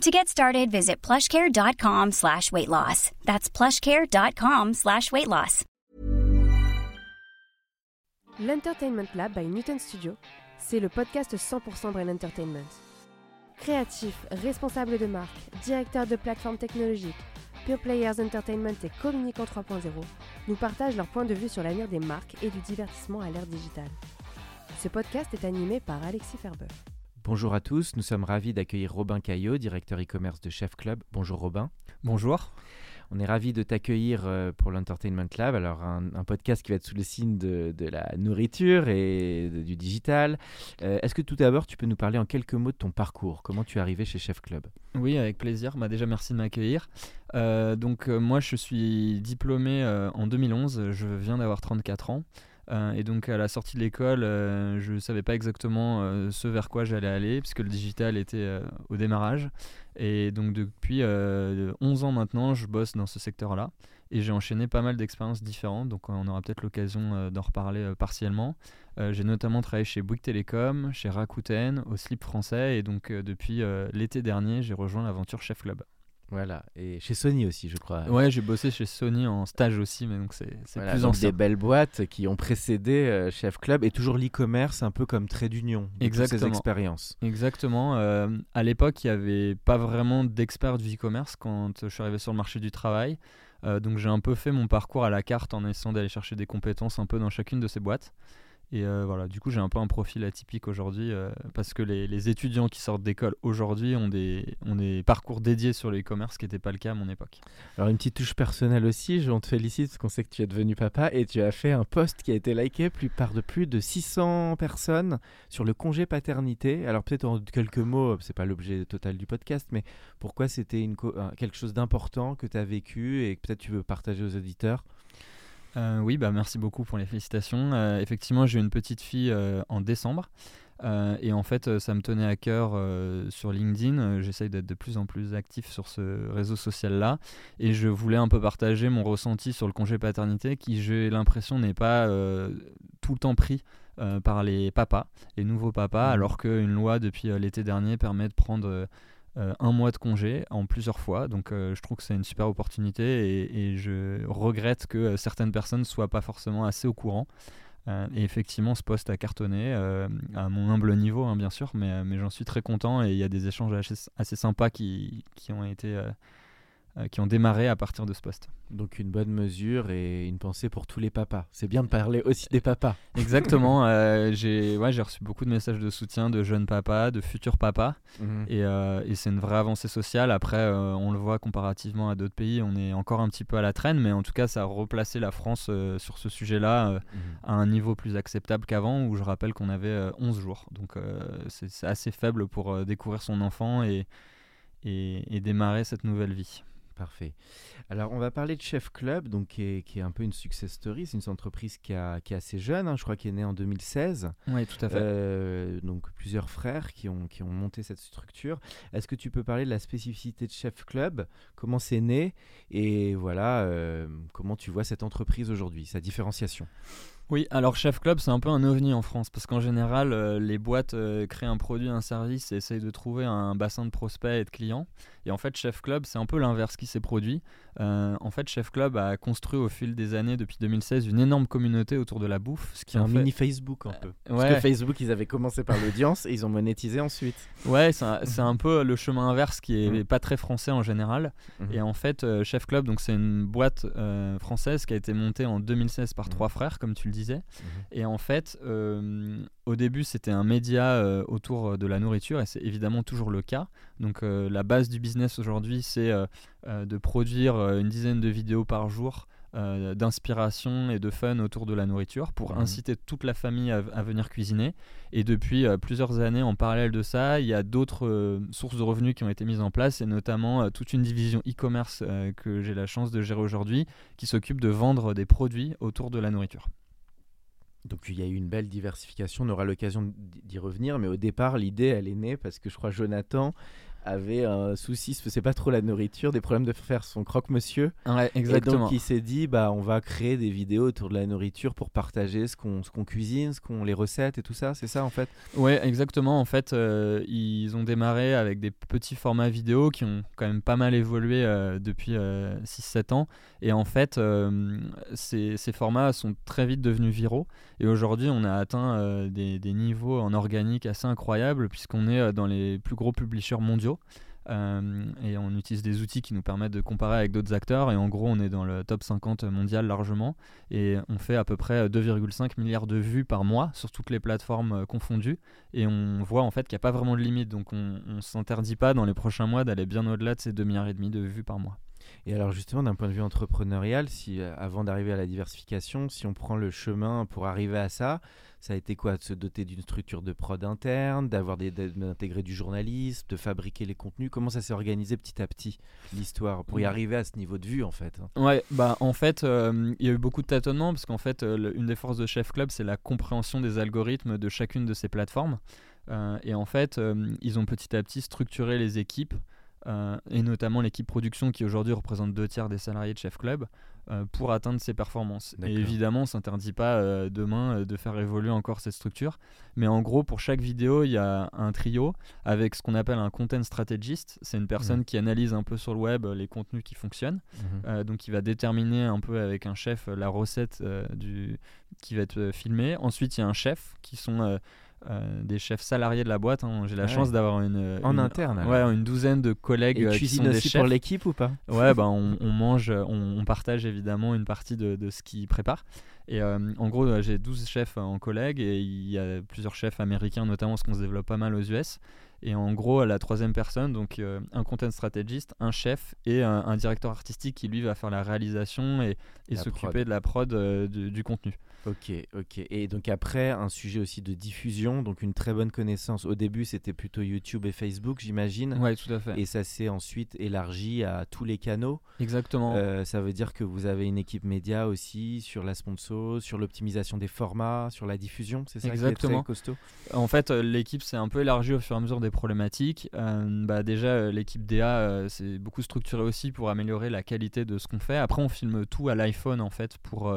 To get started, visit plushcare.com slash weight loss. That's plushcare.com slash weight loss. L'Entertainment Lab by Newton Studio, c'est le podcast 100% Brain Entertainment. Créatifs, responsables de marque, directeurs de plateformes technologiques, Pure Players Entertainment et Communicant 3.0 nous partagent leur point de vue sur l'avenir des marques et du divertissement à l'ère digitale. Ce podcast est animé par Alexis Ferber. Bonjour à tous, nous sommes ravis d'accueillir Robin Caillot, directeur e-commerce de Chef Club. Bonjour Robin. Bonjour. On est ravis de t'accueillir euh, pour l'Entertainment Lab, alors un, podcast qui va être sous le signe de, la nourriture et du digital. Euh, est-ce que tout d'abord tu peux nous parler en quelques mots de ton parcours? Comment tu es arrivé chez Chef Club? Oui, avec plaisir. Bah, déjà, merci de m'accueillir. Euh, donc moi, je suis diplômé en 2011, je viens d'avoir 34 ans. Euh, et donc à la sortie de l'école, euh, je ne savais pas exactement euh, ce vers quoi j'allais aller, puisque le digital était au démarrage. Et donc depuis 11 ans maintenant, je bosse dans ce secteur-là. Et j'ai enchaîné pas mal d'expériences différentes, donc on aura peut-être l'occasion d'en reparler partiellement. j'ai notamment travaillé chez Bouygues Télécom, chez Rakuten, au Slip français, et donc depuis l'été dernier, j'ai rejoint l'aventure Chef Club. Voilà, et chez Sony aussi, je crois. Ouais, j'ai bossé chez Sony en stage aussi, mais donc c'est plus donc des belles boîtes qui ont précédé euh, Chef Club et toujours l'e-commerce un peu comme trait d'union. Exactement. Ces expériences. Exactement. Euh, à l'époque, il n'y avait pas vraiment d'experts du e-commerce quand je suis arrivé sur le marché du travail. Euh, donc j'ai un peu fait mon parcours à la carte en essayant d'aller chercher des compétences un peu dans chacune de ces boîtes. Et euh, voilà, du coup, j'ai un peu un profil atypique aujourd'hui euh, parce que les, étudiants qui sortent d'école aujourd'hui ont des, parcours dédiés sur le e-commerce, ce qui n'était pas le cas à mon époque. Alors, une petite touche personnelle aussi, je te félicite parce qu'on sait que tu es devenu papa et tu as fait un post qui a été liké plus, par de plus de 600 personnes sur le congé paternité. Alors, peut-être en quelques mots, c'est pas l'objet total du podcast, mais pourquoi c'était quelque chose d'important que tu as vécu et que peut-être tu veux partager aux auditeurs? Euh, oui, bah merci beaucoup pour les félicitations. Euh, effectivement, j'ai une petite fille euh, en décembre. et en fait, ça me tenait à cœur sur LinkedIn. J'essaye d'être de plus en plus actif sur ce réseau social-là. Et je voulais un peu partager mon ressenti sur le congé paternité qui, j'ai l'impression, n'est pas tout le temps pris par les papas, les nouveaux papas, mmh. alors qu'une loi depuis l'été dernier permet de prendre un mois de congé en plusieurs fois. Donc euh, je trouve que c'est une super opportunité et, je regrette que euh, certaines personnes ne soient pas forcément assez au courant. et effectivement, ce poste a cartonné, à mon humble niveau, hein, bien sûr, mais, j'en suis très content et il y a des échanges assez, sympas qui, ont été euh, qui ont démarré à partir de ce poste. Donc une bonne mesure et une pensée pour tous les papas. C'est bien de parler aussi des papas. Exactement. euh, j'ai ouais, reçu beaucoup de messages de soutien de jeunes papas, de futurs papas. Mhm. Et, euh, et c'est une vraie avancée sociale. Après, euh, on le voit comparativement à d'autres pays, on est encore un petit peu à la traîne, mais en tout cas, ça a replacé la France sur ce sujet-là mhm. à un niveau plus acceptable qu'avant, où je rappelle qu'on avait 11 jours. Donc c'est assez faible pour découvrir son enfant et, et, et démarrer cette nouvelle vie. Parfait. Alors, on va parler de Chef Club, donc, qui, est, un peu une success story. C'est une entreprise qui, a, qui est assez jeune, hein. je crois, qui est née en 2016. Oui, tout à fait. Euh, donc, plusieurs frères qui ont, qui ont monté cette structure. Est-ce que tu peux parler de la spécificité de Chef Club? Comment c'est né? Et voilà, euh, comment tu vois cette entreprise aujourd'hui, sa différenciation? Oui, alors Chef Club, c'est un peu un ovni en France parce qu'en général, euh, les boîtes créent un produit, un service et essayent de trouver un bassin de prospects et de clients. Et en fait, Chef Club, c'est un peu l'inverse qui s'est produit. Euh, en fait, Chef Club a construit au fil des années, depuis 2016, une énorme communauté autour de la bouffe. Ce qui est un mini Facebook un peu. Euh, Parce que Facebook, ils avaient commencé par l'audience et ils ont monétisé ensuite. Ouais, c'est un, peu le chemin inverse qui est mm. pas très français en général. Mm-hmm. Et en fait, euh, Chef Club, donc c'est une boîte française qui a été montée en 2016 par mm. trois frères, comme tu le disais. Mm-hmm. Et en fait, au début, c'était un média autour de la nourriture et c'est évidemment toujours le cas. Donc la base du business aujourd'hui, c'est de produire une dizaine de vidéos par jour euh, d'inspiration et de fun autour de la nourriture pour Mhm. inciter toute la famille à, à venir cuisiner. Et depuis euh, plusieurs années, en parallèle de ça, il y a d'autres euh, sources de revenus qui ont été mises en place et notamment euh, toute une division e-commerce euh, que j'ai la chance de gérer aujourd'hui qui s'occupe de vendre des produits autour de la nourriture. Donc il y a eu une belle diversification, on aura l'occasion d'y revenir, mais au départ l'idée elle est née parce que je crois Jonathan avait un souci, c'est pas trop la nourriture, des problèmes de faire son croque-monsieur. Ouais, Et exactement. donc il s'est dit bah on va créer des vidéos autour de la nourriture pour partager ce qu'on ce qu'on cuisine, ce qu'on les recettes et tout ça, c'est ça en fait? Ouais, exactement. En fait, euh, ils ont démarré avec des petits formats vidéo qui ont quand même pas mal évolué euh, depuis 6-7 ans. Et en fait, euh, ces, ces formats sont très vite devenus viraux. Et aujourd'hui, on a atteint euh, des, des niveaux en organique assez incroyables puisqu'on est euh, dans les plus gros publishers mondiaux. Euh, et on utilise des outils qui nous permettent de comparer avec d'autres acteurs. Et en gros, on est dans le top 50 mondial largement. Et on fait à peu près 2,5 milliards de vues par mois sur toutes les plateformes euh, confondues. Et on voit en fait qu'il n'y a pas vraiment de limite. Donc on ne s'interdit pas dans les prochains mois d'aller bien au-delà de ces 2 milliards de vues par mois. Et alors justement d'un point de vue entrepreneurial, si euh, avant d'arriver à la diversification, si on prend le chemin pour arriver à ça, ça a été quoi? De se doter d'une structure de prod interne, d'avoir d'intégrer du journalisme, de fabriquer les contenus? Comment ça s'est organisé petit à petit l'histoire pour y arriver à ce niveau de vue en fait hein? Ouais, bah en fait, euh, il y a eu beaucoup de tâtonnements parce qu'en fait, euh, le- une des forces de Chef Club, c'est la compréhension des algorithmes de chacune de ces plateformes. Euh, et en fait, ils ont petit à petit structuré les équipes, euh, et notamment l'équipe production qui aujourd'hui représente deux tiers des salariés de Chef Club, euh, pour atteindre ces performances. Et évidemment, on ne s'interdit pas euh, demain de faire évoluer encore cette structure. Mais en gros, pour chaque vidéo, il y a un trio avec ce qu'on appelle un content strategist. C'est une personne qui analyse un peu sur le web les contenus qui fonctionnent. Euh, donc il va déterminer un peu avec un chef la recette du... qui va être filmée. Ensuite il y a un chef qui sont euh, des chefs salariés de la boîte. hein. J'ai la Ah chance d'avoir une, euh, En une- interne, alors. Ouais, une douzaine de collègues Et euh, qui cuisine sont des aussi chefs. pour l'équipe ou pas? Ouais, bah, on, on mange, on, on partage évidemment une partie de, de ce qu'ils préparent. Et euh, en gros, j'ai 12 chefs en collègue et il y a plusieurs chefs américains, notamment parce qu'on se développe pas mal aux US. Et en gros, la troisième personne, donc euh, un content strategist, un chef et un, un directeur artistique qui lui va faire la réalisation et, s'occuper de la prod euh, du, du contenu. Ok, ok. Et donc après, un sujet aussi de diffusion, donc une très bonne connaissance. Au début, c'était plutôt YouTube et Facebook, j'imagine. Ouais, tout à fait. Et ça s'est ensuite élargi à tous les canaux. Exactement. Euh, ça veut dire que vous avez une équipe média aussi sur la sponsor, sur l'optimisation des formats, sur la diffusion, c'est ça qui est Exactement. très costaud En fait, l'équipe s'est un peu élargie au fur et à mesure des problématiques. Euh, bah, déjà, euh, l'équipe DA euh, s'est beaucoup structurée aussi pour améliorer la qualité de ce qu'on fait. Après, on filme tout à l'iPhone en fait pour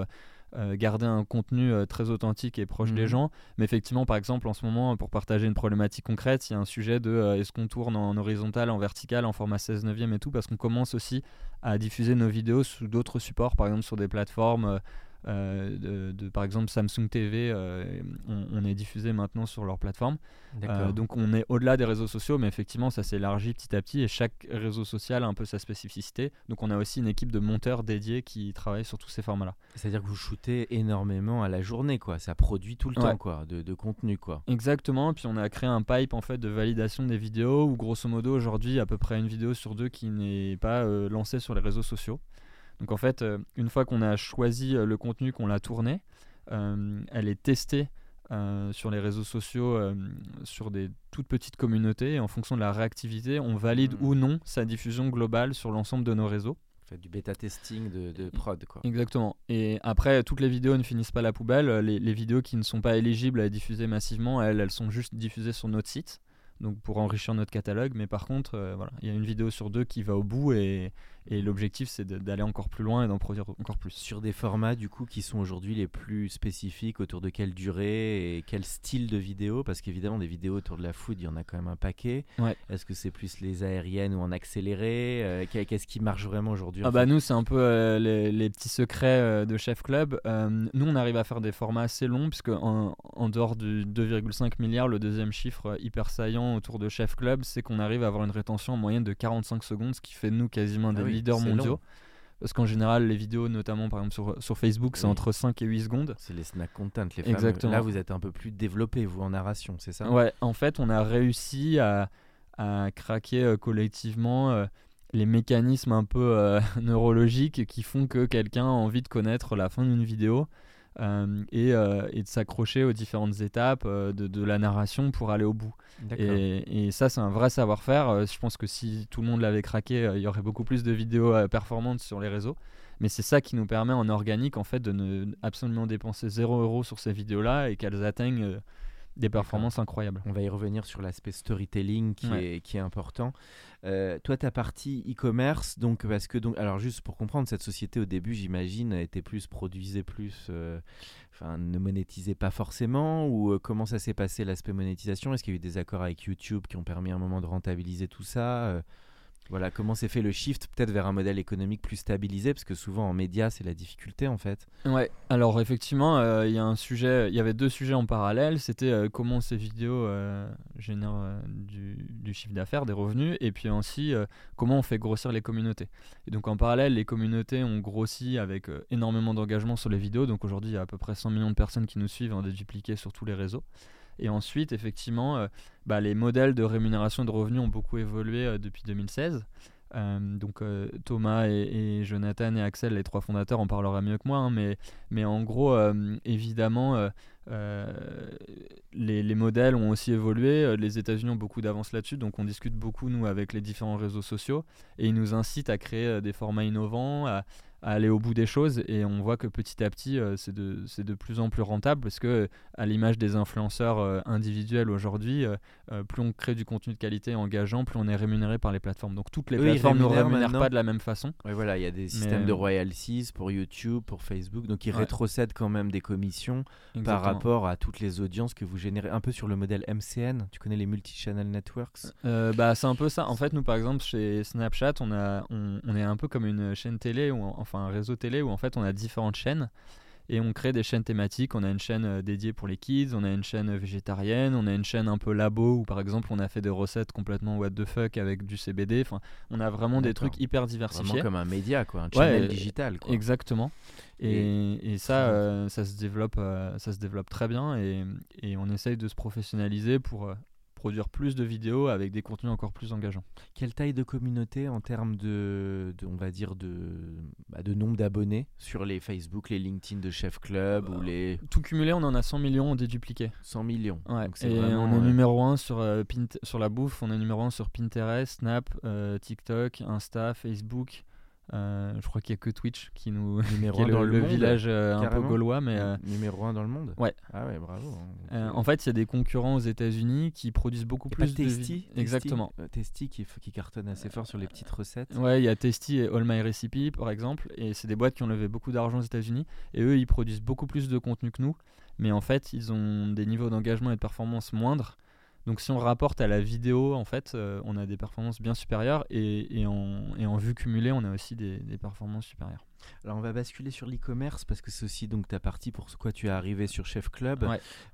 garder un contenu très authentique et proche des Mhm. gens. Mais effectivement, par exemple, en ce moment, pour partager une problématique concrète, il y a un sujet de euh, est-ce qu'on tourne en horizontal, en vertical, en format 16 neuvième et tout, parce qu'on commence aussi à diffuser nos vidéos sous d'autres supports, par exemple sur des plateformes. Euh, de, de, par exemple Samsung TV, euh, on, on est diffusé maintenant sur leur plateforme. Euh, donc on est au-delà des réseaux sociaux, mais effectivement ça s'élargit petit à petit et chaque réseau social a un peu sa spécificité. Donc on a aussi une équipe de monteurs dédiés qui travaillent sur tous ces formats-là. C'est-à-dire que vous shootez énormément à la journée, quoi. Ça produit tout le Ouais. temps, quoi, de, de contenu, quoi. Exactement, puis on a créé un pipe en fait de validation des vidéos où grosso modo aujourd'hui à peu près une vidéo sur deux qui n'est pas euh, lancée sur les réseaux sociaux. Donc en fait, euh, une fois qu'on a choisi euh, le contenu, qu'on l'a tourné, euh, elle est testée euh, sur les réseaux sociaux, euh, sur des toutes petites communautés, et en fonction de la réactivité, on valide Mhm. ou non sa diffusion globale sur l'ensemble de nos réseaux. Faites du bêta testing de, de prod, quoi. Exactement. Et après, toutes les vidéos ne finissent pas la poubelle. Les, les vidéos qui ne sont pas éligibles à être diffusées massivement, elles, elles sont juste diffusées sur notre site. Donc pour enrichir notre catalogue. Mais par contre, euh, voilà, il y a une vidéo sur deux qui va au bout et, et l'objectif c'est d'aller encore plus loin et d'en produire encore plus. Sur des formats, du coup, qui sont aujourd'hui les plus spécifiques, autour de quelle durée et quel style de vidéo Parce qu'évidemment, des vidéos autour de la food, il y en a quand même un paquet. Ouais. Est-ce que c'est plus les aériennes ou en accéléré Euh, qu'est- Qu'est-ce qui marche vraiment aujourd'hui Ah bah nous c'est un peu euh, les, les petits secrets euh, de Chef Club. Nous on arrive à faire des formats assez longs puisque en, en dehors du 2,5 milliards, le deuxième chiffre hyper saillant autour de Chef Club, c'est qu'on arrive à avoir une rétention en moyenne de 45 secondes, ce qui fait de nous quasiment des Ah oui, leaders mondiaux. long. Parce qu'en général les vidéos, notamment par exemple sur, sur Facebook, c'est Oui. entre 5 et 8 secondes. C'est les snack content, les fameux. Exactement. Là, vous êtes un peu plus développé, vous, en narration, c'est ça? Ouais, en fait, on a réussi à, à craquer euh, collectivement euh, les mécanismes un peu neurologiques qui font que quelqu'un a envie de connaître la fin d'une vidéo et, et, de s'accrocher aux différentes étapes de, de, la narration pour aller au bout. Et, et, ça, c'est un vrai savoir-faire. je pense que si tout le monde l'avait craqué, il y aurait beaucoup plus de vidéos performantes sur les réseaux. Mais c'est ça qui nous permet en organique en fait de ne absolument dépenser 0 euros sur ces vidéos-là et qu'elles atteignent euh, des performances incroyables. On va y revenir sur l'aspect storytelling qui, est, qui est important. Euh, toi, ta partie e-commerce, donc parce que donc, alors juste pour comprendre, cette société au début, j'imagine, était plus produisait plus, euh, enfin ne monétisait pas forcément ou comment ça s'est passé l'aspect monétisation? Est-ce qu'il y a eu des accords avec YouTube qui ont permis à un moment de rentabiliser tout ça voilà, comment s'est fait le shift peut-être vers un modèle économique plus stabilisé Parce que souvent en médias, c'est la difficulté en fait. Ouais, alors effectivement, euh, il y a un sujet, il y avait deux sujets en parallèle. C'était euh, comment ces vidéos euh, génèrent du, chiffre d'affaires, des revenus, et puis aussi comment on fait grossir les communautés. Et donc en parallèle, les communautés ont grossi avec énormément d'engagement sur les vidéos. Donc aujourd'hui, il y a à peu près 100 millions de personnes qui nous suivent, en dédupliqué sur tous les réseaux. Et ensuite, effectivement, euh, bah, les modèles de rémunération de revenus ont beaucoup évolué euh, depuis 2016. Euh, donc Thomas et, Jonathan et Axel, les trois fondateurs, en parleraient mieux que moi, hein, mais, mais en gros, évidemment, les, les, modèles ont aussi évolué. Les États-Unis ont beaucoup d'avance là-dessus, donc on discute beaucoup, nous, avec les différents réseaux sociaux, et ils nous incitent à créer des formats innovants, à, à aller au bout des choses et on voit que petit à petit euh, c'est de, de, plus en plus rentable parce que à l'image des influenceurs euh, individuels aujourd'hui euh, plus on crée du contenu de qualité engageant plus on est rémunéré par les plateformes. Donc toutes les plateformes ne rémunèrent pas de la même façon. Oui voilà il y a des systèmes de royalties pour YouTube pour Facebook donc ils rétrocèdent quand même des commissions par rapport à toutes les audiences que vous générez. Un peu sur le modèle MCN tu connais les multi-channel networks? Bah c'est un peu ça. En fait nous par exemple chez Snapchat on, a, on, on est un peu comme une chaîne télé où enfin un réseau télé où en fait on a différentes chaînes et on crée des chaînes thématiques. On a une chaîne euh, dédiée pour les kids, on a une chaîne végétarienne, on a une chaîne un peu labo où par exemple on a fait des recettes complètement what the fuck avec du CBD. Enfin, on a vraiment des trucs hyper diversifiés. Vraiment comme un média, quoi, un channel digital. Quoi. Exactement. Et, et, ça, euh, ça se développe, euh, ça se développe très bien et, et, on essaye de se professionnaliser pour produire plus de vidéos avec des contenus encore plus engageants. Quelle taille de communauté en termes de, on va dire de, bah, de nombre d'abonnés sur les Facebook, les LinkedIn de Chef Club ou les tout cumulé, on en a 100 millions dédupliqués. 100 millions. Ouais. Et on est euh, numéro 1 sur euh, sur la bouffe, on est numéro 1 sur Pinterest, Snap, euh, TikTok, Insta, Facebook. Euh, je crois qu'il n'y a que Twitch qui nous numéro est dans le, village euh, un peu gaulois, mais euh, numéro 1 dans le monde. Ouais. Ah ouais, bravo. Hein. en fait, il y a des concurrents aux États-Unis qui produisent beaucoup plus de Testy, Exactement. Testy qui, qui cartonne assez fort sur les petites recettes. Ouais, il y a Testy et All My Recipe par exemple, et c'est des boîtes qui ont levé beaucoup d'argent aux États-Unis, et eux, ils produisent beaucoup plus de contenu que nous, mais en fait, ils ont des niveaux d'engagement et de performance moindres. Donc si on rapporte à la vidéo, en fait, euh, on a des performances bien supérieures et, en, vue cumulée, on a aussi des, performances supérieures. Alors on va basculer sur l'e-commerce parce que c'est aussi donc ta partie pour quoi tu es arrivé sur Chef Club.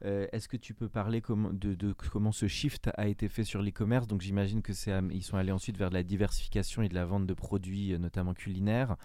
Euh, est-ce que tu peux parler de, comment ce shift a été fait sur l'e-commerce? Donc j'imagine que c'est ils sont allés ensuite vers de la diversification et de la vente de produits, euh, notamment culinaires,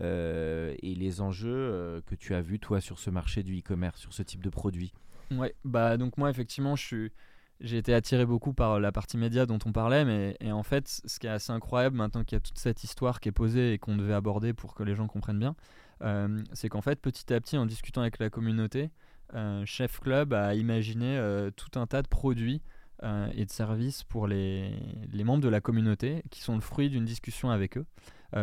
et les enjeux que tu as vus toi sur ce marché du e-commerce, sur ce type de produits. Ouais, bah donc moi effectivement je suis j'ai été attiré beaucoup par la partie média dont on parlait, mais en fait, ce qui est assez incroyable maintenant qu'il y a toute cette histoire qui est posée et qu'on devait aborder pour que les gens comprennent bien, euh, c'est qu'en fait, petit à petit, en discutant avec la communauté, euh, Chef Club a imaginé euh, tout un tas de produits et de services pour les, membres de la communauté qui sont le fruit d'une discussion avec eux.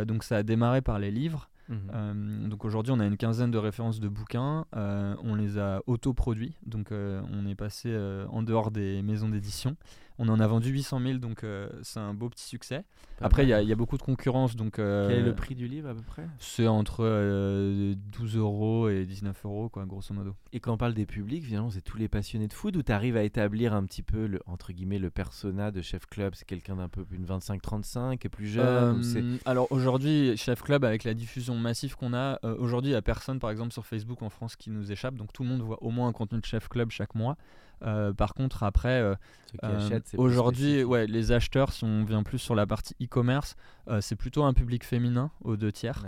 donc ça a démarré par les livres. Mhm. Euh, donc aujourd'hui, on a une quinzaine de références de bouquins. Euh, on les a autoproduits. Donc euh, on est passé en dehors des maisons d'édition. On en a vendu 800 000, donc euh, c'est un beau petit succès. Après, il y, y, a beaucoup de concurrence. Donc, euh, Quel est le prix du livre à peu près? C'est entre 12 euh, euros et 19 euros, quoi, grosso modo. Et quand on parle des publics, finalement, c'est tous les passionnés de food ou tu arrives à établir un petit peu, le, entre guillemets, le persona de Chef Club? C'est quelqu'un d'un peu plus de 25-35 et plus jeune Alors aujourd'hui, Chef Club, avec la diffusion massive qu'on a, aujourd'hui, il n'y a personne, par exemple, sur Facebook en France qui nous échappe. Donc tout le monde voit au moins un contenu de Chef Club chaque mois. Euh, par contre, après, euh, euh, aujourd'hui, ouais, les acheteurs, si on vient plus sur la partie e-commerce, c'est plutôt un public féminin aux deux tiers.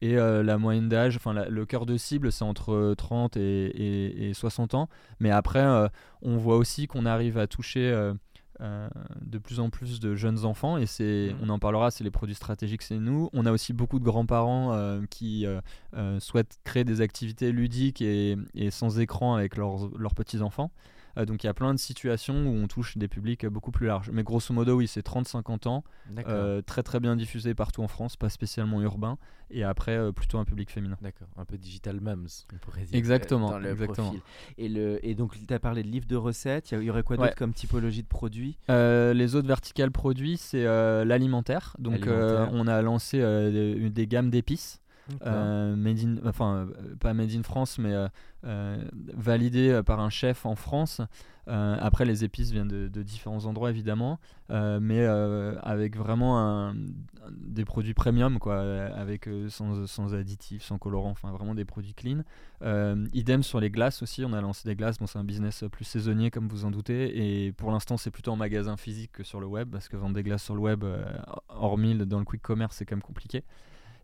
et la moyenne d'âge, enfin le cœur de cible, c'est entre 30 et, et, 60 ans. Mais après, on voit aussi qu'on arrive à toucher de plus en plus de jeunes enfants et c'est, Mhm. on en parlera, c'est les produits stratégiques, c'est nous. On a aussi beaucoup de grands-parents euh, qui euh, euh, souhaitent créer des activités ludiques et, et sans écran avec leurs, leurs petits-enfants. Euh, donc il y a plein de situations où on touche des publics beaucoup plus larges. Mais grosso modo, oui, c'est 30-50 ans, euh, très très bien diffusé partout en France, pas spécialement urbain, et après euh, plutôt un public féminin. D'accord, un peu digital mums, on pourrait dire. Exactement, dans le exactement. profil. Et, le, et donc, tu as parlé de livres de recettes. Il y aurait quoi Ouais. d'autre comme typologie de produits? Les autres verticales produits, c'est l'alimentaire. Donc on a lancé des, des gammes d'épices. Euh, made in, enfin euh, pas made in France, mais euh, validé par un chef en France. Après, les épices viennent de, différents endroits évidemment, mais avec vraiment des produits premium, quoi, avec sans, sans additifs, sans colorants, enfin vraiment des produits clean. Idem sur les glaces aussi, on a lancé des glaces. Bon, c'est un business plus saisonnier comme vous en doutez, et pour l'instant, c'est plutôt en magasin physique que sur le web, parce que vendre des glaces sur le web, euh, hormis dans le quick commerce, c'est quand même compliqué.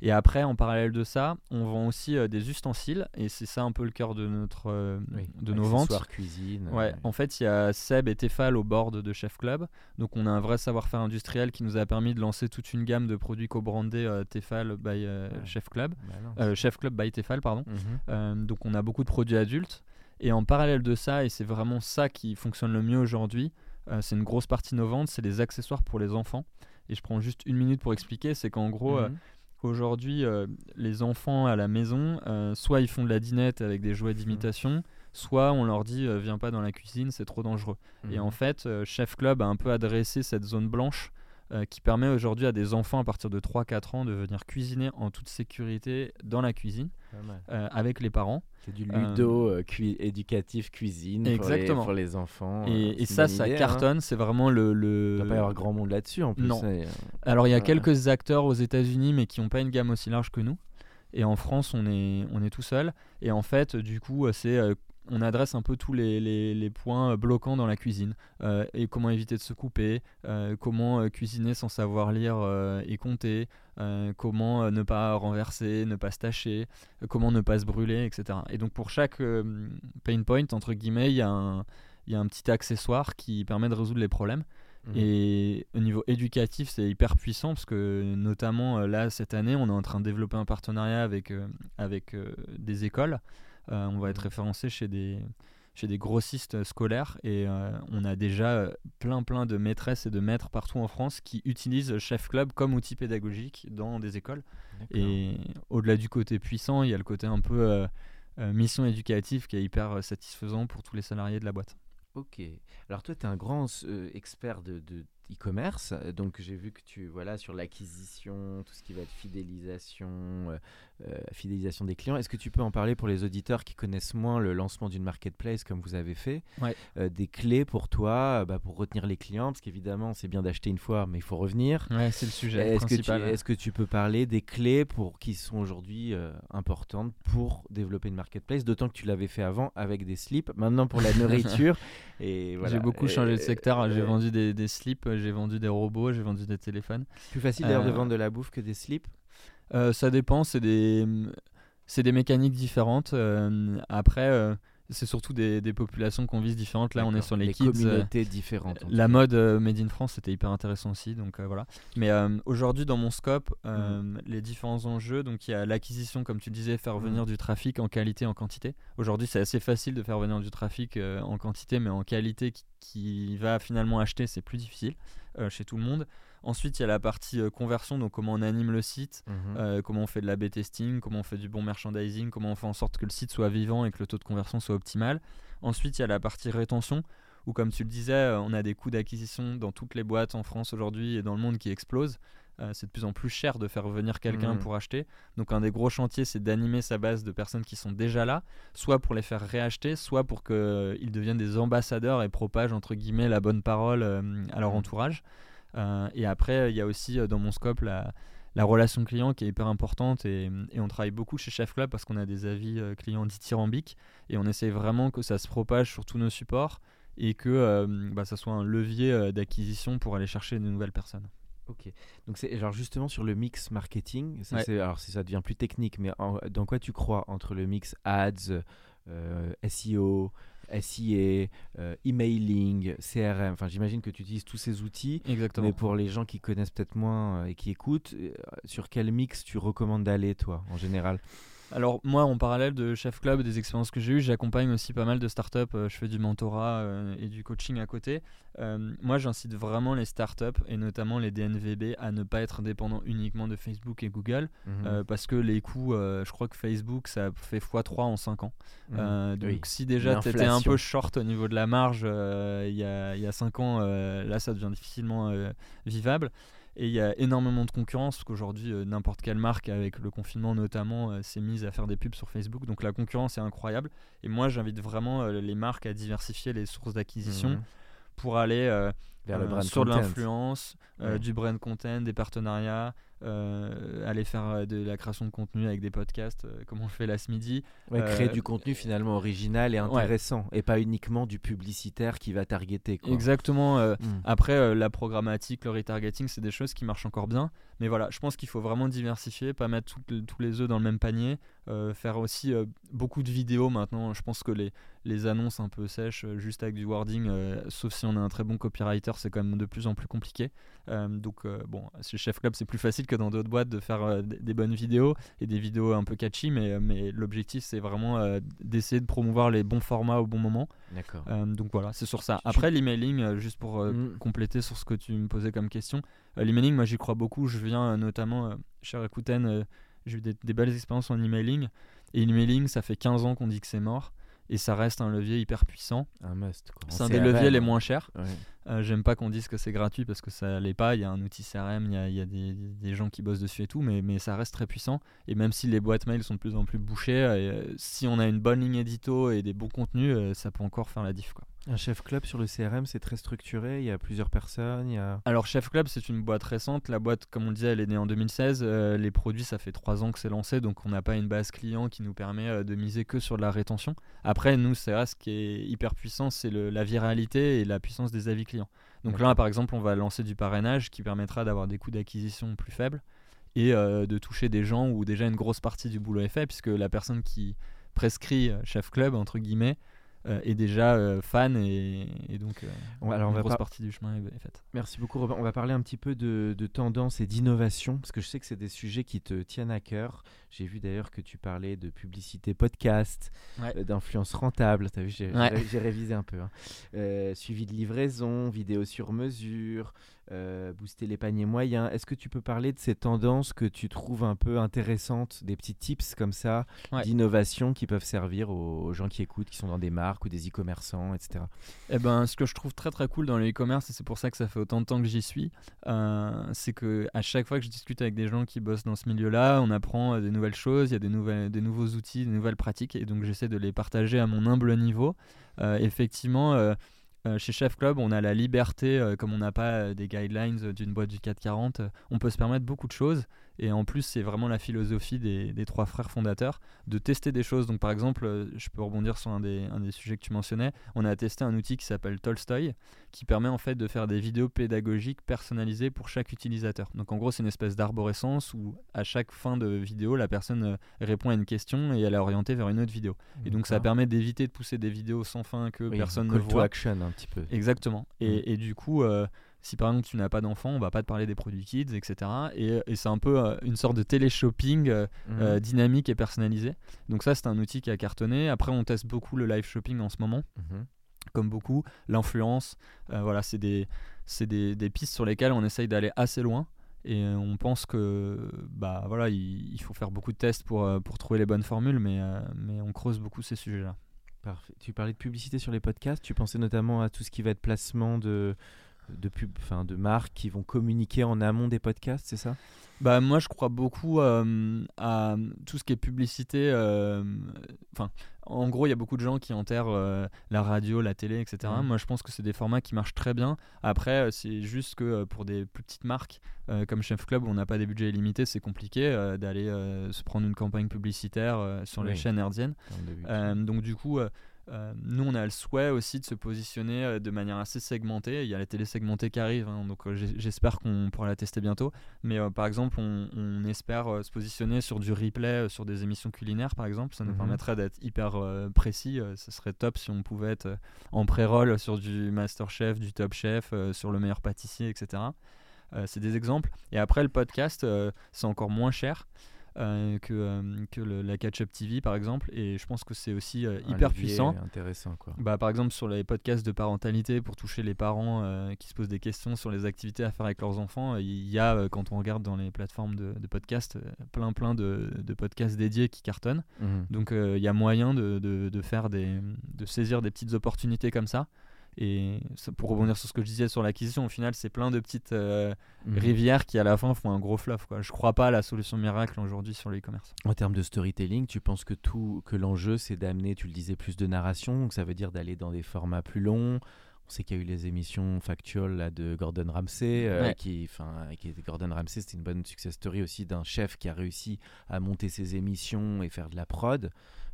Et après, en parallèle de ça, on vend aussi euh, des ustensiles, et c'est ça un peu le cœur de, notre, euh, Oui, de nos ventes. cuisine. Ouais, euh, en fait, il y a Seb et Tefal au board de Chef Club. Donc, on a un vrai savoir-faire industriel qui nous a permis de lancer toute une gamme de produits co-brandés euh, Tefal by Ouais. Chef Club. Euh, Chef Club by Tefal, pardon. Mhm. Donc, on a beaucoup de produits adultes. Et en parallèle de ça, et c'est vraiment ça qui fonctionne le mieux aujourd'hui, c'est une grosse partie de nos ventes, c'est les accessoires pour les enfants. Et je prends juste une minute pour expliquer, c'est qu'en gros, Mhm. Aujourd'hui, euh, les enfants à la maison, euh, soit ils font de la dinette avec des jouets d'imitation, soit on leur dit euh, viens pas dans la cuisine, c'est trop dangereux. Et Mhm. en fait, Chef Club a un peu adressé cette zone blanche euh, qui permet aujourd'hui à des enfants à partir de 3-4 ans de venir cuisiner en toute sécurité dans la cuisine euh, avec les parents. C'est du Euh, ludo euh, éducatif cuisine pour les- Exactement. Pour, les, enfants. et ça, ça idée, hein. cartonne. C'est vraiment le. le... Il doit pas y avoir grand monde là-dessus en plus. Non. Alors il y a quelques acteurs aux États-Unis, mais qui n'ont pas une gamme aussi large que nous. Et en France, on est, on est tout seul. Et en fait, du coup, c'est, on adresse un peu tous les, les- les points euh, bloquants dans la cuisine. Euh, et comment éviter de se couper, euh, comment cuisiner sans savoir lire euh, et compter, comment ne pas renverser, ne pas se tâcher, comment ne pas se brûler, etc. Et donc pour chaque pain point, entre guillemets, il y a un... Il y a un petit accessoire qui permet de résoudre les problèmes. mhm. Et au niveau éducatif, c'est hyper puissant parce que notamment là, cette année, on est en train de développer un partenariat avec, avec des écoles. Euh, on va être Mhm. référencé chez des, chez des grossistes scolaires et euh, on a déjà euh, plein plein de maîtresses et de maîtres partout en France qui utilisent Chef Club comme outil pédagogique dans des écoles. Et au-delà du côté puissant, il y a le côté un peu euh, euh, mission éducative qui est hyper satisfaisant pour tous les salariés de la boîte. Ok. Alors toi, tu es un grand expert de de e-commerce. Donc j'ai vu que tu, voilà, sur l'acquisition, tout ce qui va être fidélisation, euh, euh, fidélisation des clients. Est-ce que tu peux en parler pour les auditeurs qui connaissent moins le lancement d'une marketplace comme vous avez fait Ouais. Euh, Des clés pour toi, bah, pour retenir les clients, parce qu'évidemment, c'est bien d'acheter une fois, mais il faut revenir. Ouais, c'est le sujet Est-ce que, tu, principal. est-ce que tu peux parler des clés pour, qui sont aujourd'hui euh, importantes pour développer une marketplace? D'autant que tu l'avais fait avant avec des slips, maintenant pour la nourriture. et voilà. J'ai beaucoup changé de secteur. J'ai vendu des, des slips, j'ai vendu des robots, j'ai vendu des téléphones. Plus facile d'ailleurs de Euh, vendre de la bouffe que des slips Euh, ça dépend, c'est des, c'est des mécaniques différentes. Euh, après, c'est surtout des, des populations qu'on vise différentes. Là, on est sur les, Les kids. euh, communautés différentes. en La mode euh, Made in France, c'était hyper intéressant aussi, donc euh, voilà. Mais aujourd'hui, dans mon scope, Mhm. les différents enjeux, donc il y a l'acquisition, comme tu disais, faire Mhm. venir du trafic en qualité, en quantité. Aujourd'hui, c'est assez facile de faire venir du trafic en quantité, mais en qualité qui, qui va finalement acheter, c'est plus difficile chez tout le monde. Ensuite, il y a la partie euh, conversion, donc comment on anime le site, Mhm. euh, comment on fait de la B testing, comment on fait du bon merchandising, comment on fait en sorte que le site soit vivant et que le taux de conversion soit optimal. Ensuite, il y a la partie rétention, où comme tu le disais, euh, on a des coûts d'acquisition dans toutes les boîtes en France aujourd'hui et dans le monde qui explosent. Euh, c'est de plus en plus cher de faire venir quelqu'un Mhm. pour acheter. Donc un des gros chantiers, c'est d'animer sa base de personnes qui sont déjà là, soit pour les faire réacheter, soit pour qu'ils deviennent des ambassadeurs et propagent entre guillemets la bonne parole euh, à leur Mhm. entourage. Euh, et après, il y a aussi euh, dans mon scope la, la relation client qui est hyper importante et, et on travaille beaucoup chez Chef Club parce qu'on a des avis euh, clients dithyrambiques et on essaie vraiment que ça se propage sur tous nos supports et que euh, bah, ça soit un levier d'acquisition pour aller chercher de nouvelles personnes. Ok. Donc c'est genre justement sur le mix marketing. ça, Ouais. alors si ça devient plus technique, mais en- dans quoi tu crois entre le mix ads, euh, SEO, SIA, euh, emailing, CRM. Enfin, j'imagine que tu utilises tous ces outils. Exactement. Mais pour les gens qui connaissent peut-être moins euh, et qui écoutent, euh, sur quel mix tu recommandes d'aller, toi, en général? Alors moi, en parallèle de Chef Club, des expériences que j'ai eues, j'accompagne aussi pas mal de startups. euh, je fais du mentorat euh, et du coaching à côté. Euh, moi, j'incite vraiment les startups et notamment les DNVB à ne pas être dépendants uniquement de Facebook et Google Mhm. euh, parce que les coûts, euh, je crois que Facebook, ça fait x3 en 5 ans. Mhm. Donc Oui. si déjà tu étais un peu short au niveau de la marge il y, a, y a 5 ans, là ça devient difficilement vivable. Et il y a énormément de concurrence parce qu'aujourd'hui euh, n'importe quelle marque avec le confinement notamment euh, s'est mise à faire des pubs sur Facebook. Donc la concurrence est incroyable. Et moi j'invite vraiment euh, les marques à diversifier les sources d'acquisition Mhm. pour aller Vers le brand sur de l'influence, Ouais. du brand content, des partenariats, euh, aller faire euh, de la création de contenu avec des podcasts euh, comme on le fait là ce midi. Ouais, créer Euh, du contenu finalement original et ouais. intéressant et pas uniquement du publicitaire qui va targeter. Quoi. Exactement. Mhm. Après, la programmatique, le retargeting, c'est des choses qui marchent encore bien. Mais voilà, je pense qu'il faut vraiment diversifier, pas mettre tous les œufs dans le même panier. faire aussi beaucoup de vidéos maintenant. Je pense que les, les annonces un peu sèches, euh, juste avec du wording, euh, sauf si on a un très bon copywriter, c'est quand même de plus en plus compliqué. Euh, donc, euh, bon, chez Chef Club, c'est plus facile que dans d'autres boîtes de faire des, bonnes vidéos et des vidéos un peu catchy. Mais, mais l'objectif, c'est vraiment d'essayer de promouvoir les bons formats au bon moment. D'accord. Donc voilà, c'est sur ça. Après, l'emailing, juste pour euh, Mm. compléter sur ce que tu me posais comme question, l'emailing, moi j'y crois beaucoup. Je viens notamment Rakuten, euh, j'ai eu des, des belles expériences en emailing. Et l'emailing, ça fait 15 ans qu'on dit que c'est mort. Et ça reste un levier hyper puissant. Un must. C'est un des leviers les hein. moins chers. Ouais. Euh, J'aime pas qu'on dise que c'est gratuit parce que ça l'est pas. Il y a un outil CRM, il y a, il y a des, des gens qui bossent dessus et tout, mais, mais ça reste très puissant. Et même si les boîtes mail sont de plus en plus bouchées, euh, si on a une bonne ligne édito et des bons contenus, euh, ça peut encore faire la diff. Quoi. Un chef club sur le CRM, c'est très structuré. Il y a plusieurs personnes. Il y a. Alors Chef Club, c'est une boîte récente. La boîte, comme on le disait, elle est née en 2016. Euh, les produits, ça fait trois ans que c'est lancé, donc on n'a pas une base client qui nous permet euh, de miser que sur de la rétention. Après, nous, c'est vrai, ce qui est hyper puissant, c'est la viralité et la puissance des avis clients. Donc là, par exemple, on va lancer du parrainage qui permettra d'avoir des coûts d'acquisition plus faibles et euh, de toucher des gens où déjà une grosse partie du boulot est fait, puisque la personne qui prescrit Chef Club, entre guillemets, euh, est déjà euh, fan et, et donc euh, On- alors, une va grosse pas- partie du chemin est, est faite. Merci beaucoup, Robin. On va parler un petit peu de, de tendance et d'innovation, parce que je sais que c'est des sujets qui te tiennent à cœur. J'ai vu d'ailleurs que tu parlais de publicité podcast, Ouais. euh, d'influence rentable. T'as vu, j'ai Ouais. révisé un peu. hein. Suivi de livraison, vidéo sur mesure, euh, booster les paniers moyens. Est-ce que tu peux parler de ces tendances que tu trouves un peu intéressantes, des petits tips comme ça, Ouais. d'innovation qui peuvent servir aux, gens qui écoutent, qui sont dans des marques ou des e-commerçants, etc. Eh ben, ce que je trouve très très cool dans le e-commerce, et c'est pour ça que ça fait autant de temps que j'y suis, euh, c'est que à chaque fois que je discute avec des gens qui bossent dans ce milieu-là, on apprend euh, des nouvelles choses, il y a des, nouvelles, des nouveaux outils, des nouvelles pratiques, et donc j'essaie de les partager à mon humble niveau. Euh, effectivement, euh, chez Chef Club, on a la liberté, euh, comme on n'a pas euh, des guidelines d'une boîte du 440, euh, on peut se permettre beaucoup de choses. Et en plus, c'est vraiment la philosophie des, des trois frères fondateurs de tester des choses. Donc, par exemple, je peux rebondir sur un des, un des sujets que tu mentionnais. On a testé un outil qui s'appelle Tolstoy, qui permet en fait de faire des vidéos pédagogiques personnalisées pour chaque utilisateur. Donc, en gros, c'est une espèce d'arborescence où à chaque fin de vidéo, la personne répond à une question et elle est orientée vers une autre vidéo. Et donc, ça permet d'éviter de pousser des vidéos sans fin que Oui, personne ne call to voit. action petit peu. Exactement. Et, Mm. et du coup, euh, si par exemple tu n'as pas d'enfant, on va pas te parler des produits kids, etc. Et, et c'est un peu euh, une sorte de télé-shopping euh, euh, dynamique et personnalisé. Donc ça, c'est un outil qui a cartonné. Après, on teste beaucoup le live shopping en ce moment, Mhm. comme beaucoup. L'influence, euh, voilà, c'est des, des, des pistes sur lesquelles on essaye d'aller assez loin. Et on pense que bah voilà, il, il faut faire beaucoup de tests pour, pour trouver les bonnes formules, mais, euh, mais on creuse beaucoup ces sujets-là. Tu parlais de publicité sur les podcasts. Tu pensais notamment à tout ce qui va être placement de, de, pub, enfin, de marques qui vont communiquer en amont des podcasts, c'est ça? Bah moi je crois beaucoup euh, à tout ce qui est publicité. euh, Enfin, en gros il y a beaucoup de gens qui enterrent euh, la radio, la télé, etc. Mhm. Moi je pense que c'est des formats qui marchent très bien. Après c'est juste que pour des plus petites marques comme Chef Club où on n'a pas des budgets illimités, c'est compliqué d'aller se prendre une campagne publicitaire sur les chaînes herdiennes. donc du coup, euh, nous, on a le souhait aussi de se positionner euh, de manière assez segmentée. Il y a la télé segmentée qui arrive, hein, donc euh, j'espère qu'on pourra la tester bientôt. Mais par exemple, on, espère se positionner sur du replay, sur des émissions culinaires, par exemple. Ça nous mhm. permettrait d'être hyper précis. Ce serait top si on pouvait être en pré-roll sur du Masterchef, du Top Chef, sur le meilleur pâtissier, etc. c'est des exemples. Et après, le podcast, c'est encore moins cher. Euh, que, euh, que la Catch-up TV par exemple et je pense que c'est aussi euh, hyper puissant intéressant quoi. Bah, par exemple sur les podcasts de parentalité pour toucher les parents qui se posent des questions sur les activités à faire avec leurs enfants il y a quand on regarde dans les plateformes de, de podcasts plein plein de, de, podcasts dédiés qui cartonnent mhm. donc il y a moyen de, de, faire des de saisir des petites opportunités comme ça et pour rebondir sur ce que je disais sur l'acquisition, au final, c'est plein de petites euh, mhm. rivières qui, à la fin, font un gros fluff. Quoi. Je crois pas à la solution miracle aujourd'hui sur l'e-commerce. En termes de storytelling, tu penses que tout, que l'enjeu, c'est d'amener, tu le disais, plus de narration. Donc ça veut dire d'aller dans des formats plus longs? On sait qu'il y a eu les émissions factuelles là, de Gordon Ramsay, euh, qui, enfin, qui Gordon Ramsay, c'était une bonne success story aussi d'un chef qui a réussi à monter ses émissions et faire de la prod.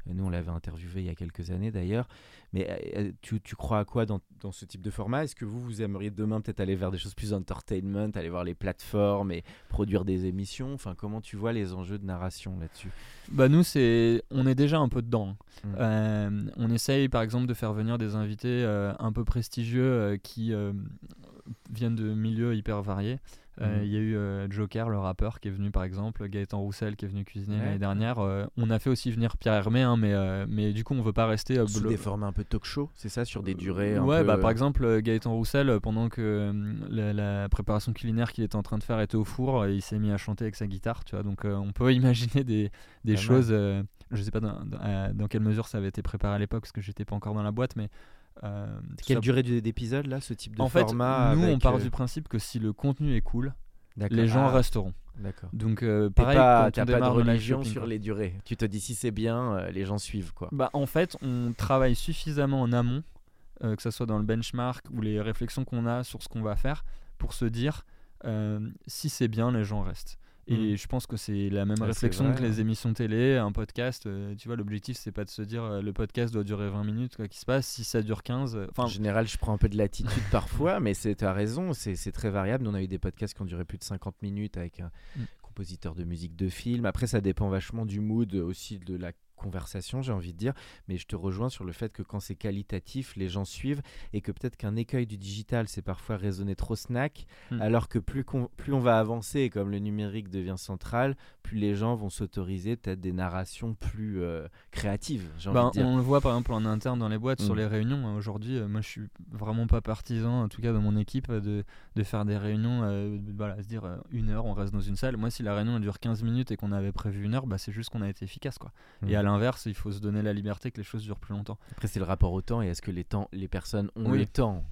Nous, on l'avait interviewé il y a quelques années d'ailleurs. Mais euh, euh, tu, tu, crois à quoi dans, dans ce type de format? Est-ce que vous, vous aimeriez demain peut-être aller vers des choses plus entertainment, aller voir les plateformes et produire des émissions? Enfin, comment tu vois les enjeux de narration là-dessus? Bah nous, c'est, on est déjà un peu dedans. Mmh. Euh, on essaye, par exemple, de faire venir des invités un peu prestigieux qui viennent de milieux hyper variés. Euh, mhm. Il y a eu euh, Joker, le rappeur, qui est venu par exemple, Gaëtan Roussel qui est venu cuisiner l'année dernière. Euh, on a fait aussi venir Pierre Hermé, hein, mais, mais du coup on veut pas rester. Sous des formats un peu talk show, c'est ça, sur des durées un Ouais, peu... bah, par exemple Gaëtan Roussel, pendant que la, préparation culinaire qu'il était en train de faire était au four, il s'est mis à chanter avec sa guitare, tu vois. Donc on peut imaginer des, des choses. je sais pas dans, dans, quelle mesure ça avait été préparé à l'époque, parce que j'étais pas encore dans la boîte, mais. Euh, Quelle durée d'épisode là, ce type de en format fait, Nous, on part du principe que si le contenu est cool, les gens ah. resteront. D'accord. Donc euh, pareil, pas, quand on pas de religion sur les durées. Tu te dis si c'est bien, euh, les gens suivent quoi. Bah en fait, on travaille suffisamment en amont, que ce soit dans le benchmark ou les réflexions qu'on a sur ce qu'on va faire, pour se dire si c'est bien, les gens restent. Et mm. je pense que c'est la même réflexion que les émissions télé, un podcast. Euh, tu vois, l'objectif, c'est pas de se dire euh, le podcast doit durer 20 minutes, quoi qu'il se passe. Si ça dure 15. Euh, en général, je prends un peu de latitude parfois, mais tu as raison, c'est très variable. Nous, on a eu des podcasts qui ont duré plus de 50 minutes avec un mm. compositeur de musique de film. Après, ça dépend vachement du mood, aussi de la conversation, j'ai envie de dire, mais je te rejoins sur le fait que quand c'est qualitatif, les gens suivent et que peut-être qu'un écueil du digital, c'est parfois raisonner trop snack, hmm. alors que plus, plus on va avancer et comme le numérique devient central, plus les gens vont s'autoriser peut-être des narrations plus euh, créatives. Ben, on le voit par exemple en interne dans les boîtes, sur hmm. les réunions. Hein, aujourd'hui, euh, moi je suis vraiment pas partisan, en tout cas dans mon équipe, de, de faire des réunions, euh, voilà, se dire une heure, on reste dans une salle. Moi, si la réunion dure 15 minutes et qu'on avait prévu une heure, bah, c'est juste qu'on a été efficace. Quoi. Et hmm. à l'inverse, il faut se donner la liberté que les choses durent plus longtemps. Après, c'est le rapport au temps et est-ce que les, temps, les personnes ont le temps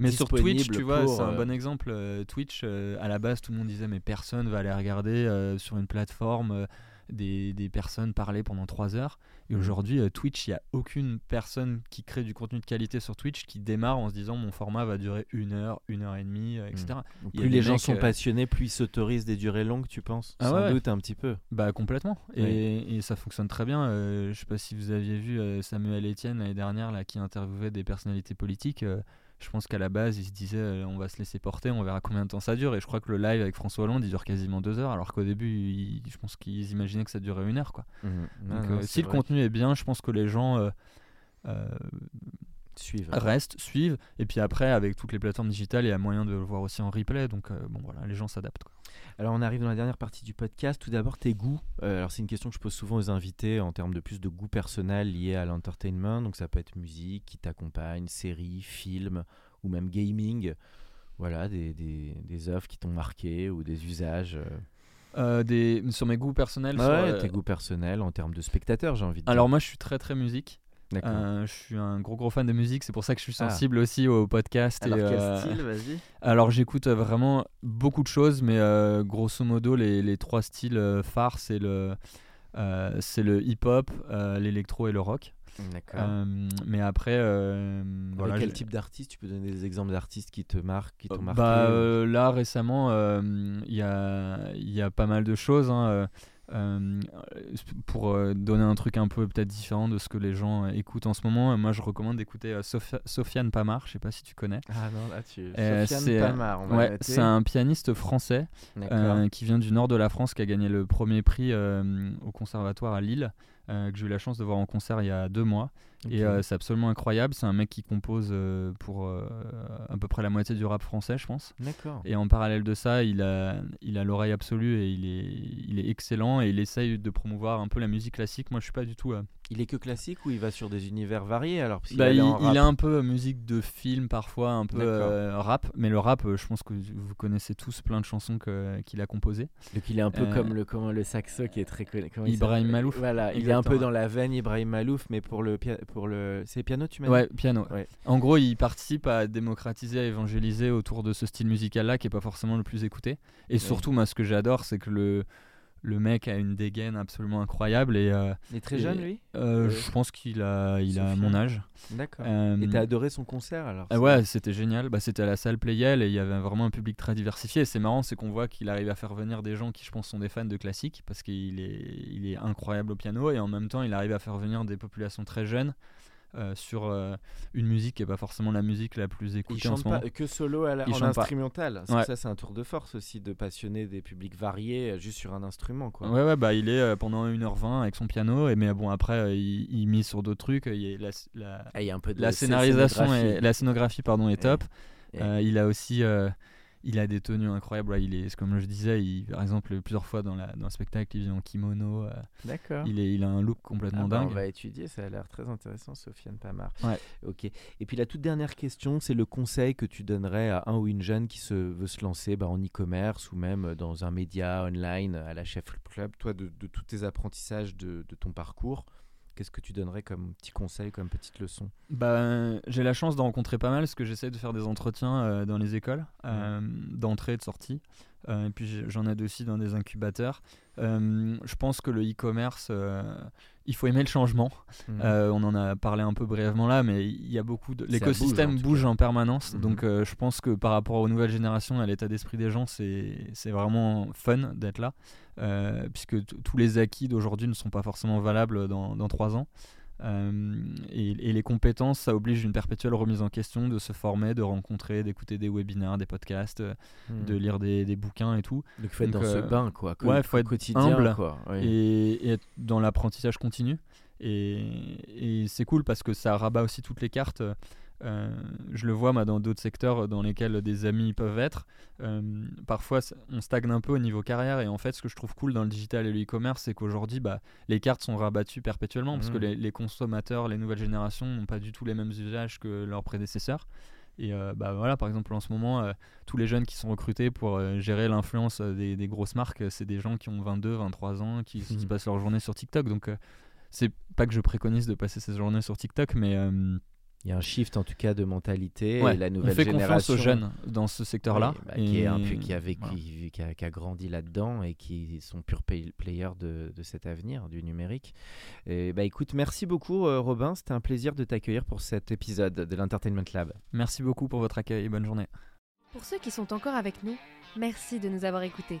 mais sur Twitch, tu vois, c'est un euh, bon exemple. Euh, Twitch, euh, à la base, tout le monde disait mais personne va aller regarder sur une plateforme des, des, personnes parler pendant 3 heures. Et mhm. aujourd'hui, euh, Twitch, il n'y a aucune personne qui crée du contenu de qualité sur Twitch qui démarre en se disant mon format va durer une heure, une heure et demie, euh, etc. Mhm. Plus les gens sont euh, passionnés, plus ils s'autorisent des durées longues, tu penses? Ah Sans doute un petit peu. Bah complètement. Et, et ça fonctionne très bien. je sais pas si vous aviez vu Samuel Etienne l'année dernière là, qui interviewait des personnalités politiques je pense qu'à la base, ils se disaient euh, on va se laisser porter, on verra combien de temps ça dure. Et je crois que le live avec François Hollande, il dure quasiment deux heures, alors qu'au début, je pense qu'ils imaginaient que ça durait une heure. Quoi. Mmh. Donc, euh, si le contenu est bien, je pense que les gens euh, suivent. restent, suivent. Et puis après, avec toutes les plateformes digitales, il y a moyen de le voir aussi en replay. Donc bon, voilà, les gens s'adaptent. Alors on arrive dans la dernière partie du podcast. Tout d'abord tes goûts. alors c'est une question que je pose souvent aux invités en termes de plus de goûts personnels liés à l'entertainment. Donc ça peut être musique qui t'accompagne, série, film ou même gaming. Voilà, des, des, des œuvres qui t'ont marqué ou des usages. Euh. Euh, des, sur mes goûts personnels Ouais, euh, tes goûts personnels en termes de spectateurs, j'ai envie de dire. Alors moi je suis très très musique. Je suis un gros gros fan de musique, c'est pour ça que je suis ah. sensible aussi au podcast. Alors quel style, vas-y Alors j'écoute vraiment beaucoup de choses, mais grosso modo les, les trois styles phares, c'est le, c'est le hip-hop, l'électro et le rock. Euh, mais après, euh, voilà, quel type d'artiste Tu peux donner des exemples d'artistes qui te marquent, qui t'ont bah, marqué Là récemment, il y a, y, a, pas mal de choses. Hein, Euh, pour euh, donner un truc un peu peut-être différent de ce que les gens euh, écoutent en ce moment, moi je recommande d'écouter Sofiane Pamar, je sais pas si tu connais. Ah non, là tu. Sofiane Pamar, ouais, c'est un pianiste français qui vient du nord de la France, qui a gagné le premier prix au conservatoire à Lille. que j'ai eu la chance de voir en concert il y a deux mois. Et c'est absolument incroyable. C'est un mec qui compose pour à peu près la moitié du rap français, je pense. D'accord. Et en parallèle de ça, il a il a l'oreille absolue et il est il est excellent et il essaye de promouvoir un peu la musique classique. Moi, je suis pas du tout. Euh, il est que classique ou il va sur des univers variés alors? Bah, il, il, a un peu euh, musique de film parfois, un peu euh, rap, mais le rap, je pense que vous connaissez tous plein de chansons qu'il a composées. Donc il est un peu comme le comment le saxo qui est très connu. Ibrahim Malouf. Voilà, il est un peu dans la veine Ibrahim Malouf, mais pour le pour le c'est piano tu m'as Ouais, piano. En gros, il participe à démocratiser, à évangéliser autour de ce style musical là qui est pas forcément le plus écouté. Et surtout, moi, ce que j'adore, c'est que le le mec a une dégaine absolument incroyable. Et, euh, il est très jeune, lui euh, euh, Je pense qu'il a, il a mon âge. D'accord. et t'as adoré son concert alors Ouais, c'était génial. Bah, c'était à la salle Playel et il y avait vraiment un public très diversifié. C'est marrant, c'est qu'on voit qu'il arrive à faire venir des gens qui, je pense, sont des fans de classique parce qu'il est, il est incroyable au piano et en même temps, il arrive à faire venir des populations très jeunes. Euh, sur euh, une musique qui n'est pas forcément la musique la plus écoutée en ce moment. Pas que solo à en instrumental. Ça, c'est un tour de force aussi de passionner des publics variés euh, juste sur un instrument. Quoi. Ouais, ouais, bah, il est pendant 1h20 avec son piano, et, mais bon, après, il, mise sur d'autres trucs. Il la, la, ah, y a un peu de la scénarisation et la scénographie pardon, est top. il a aussi il a des tenues incroyables. il est, comme je disais, il, par exemple, plusieurs fois dans, la, dans le spectacle, il vient en kimono. Euh, D'accord. Il, est, il a un look complètement ah bah, dingue. on va étudier, ça a l'air très intéressant, Sofiane Pamar. Ouais. Ok. Et puis la toute dernière question, c'est le conseil que tu donnerais à un ou une jeune qui se, veut se lancer bah, en e-commerce ou même dans un média online à la Chef Club, toi, de, de tous tes apprentissages de, de ton parcours? Qu'est-ce que tu donnerais comme petit conseil, comme petite leçon bah, J'ai la chance de rencontrer pas mal parce que j'essaie de faire des entretiens euh, dans les écoles, euh, d'entrée et de sortie. Euh, et puis j'en ai aussi dans des incubateurs. je pense que le e-commerce, il faut aimer le changement. Mmh. on en a parlé un peu brièvement là, mais il y a beaucoup de. L'écosystème bouge, en, permanence. Mmh. Donc je pense que par rapport aux nouvelles générations, à l'état d'esprit des gens, c'est vraiment fun d'être là. Euh, puisque tous les acquis d'aujourd'hui ne sont pas forcément valables dans, trois ans. Euh, et, les compétences, ça oblige une perpétuelle remise en question, de se former, de rencontrer, d'écouter des webinaires, des podcasts, euh, hmm. de lire des, bouquins et tout. Donc il faut être dans ce bain, quoi. ouais, il faut être quotidien, humble quoi. Et, être dans l'apprentissage continu. Et, et c'est cool parce que ça rabat aussi toutes les cartes. Euh, je le vois dans d'autres secteurs dans lesquels des amis peuvent être. Euh, parfois, on stagne un peu au niveau carrière. Et en fait, ce que je trouve cool dans le digital et le e-commerce, c'est qu'aujourd'hui, bah, les cartes sont rabattues perpétuellement parce que mmh. les, consommateurs, les nouvelles générations n'ont pas du tout les mêmes usages que leurs prédécesseurs. Et euh, bah voilà, par exemple, en ce moment, tous les jeunes qui sont recrutés pour gérer l'influence des, grosses marques, c'est des gens qui ont 22, 23 ans, qui, qui mmh. passent leur journée sur TikTok. Donc, c'est pas que je préconise de passer ces journées sur TikTok, mais il y a un shift en tout cas de mentalité et la nouvelle on fait génération confiance aux jeunes dans ce secteur-là bah, qui, est un, qui, a vécu, qui, a, qui, a, grandi là-dedans et qui sont purs players de, de, cet avenir du numérique. Et bah écoute, merci beaucoup euh, Robin, c'était un plaisir de t'accueillir pour cet épisode de l'Entertainment Lab. Merci beaucoup pour votre accueil et bonne journée. Pour ceux qui sont encore avec nous, merci de nous avoir écoutés.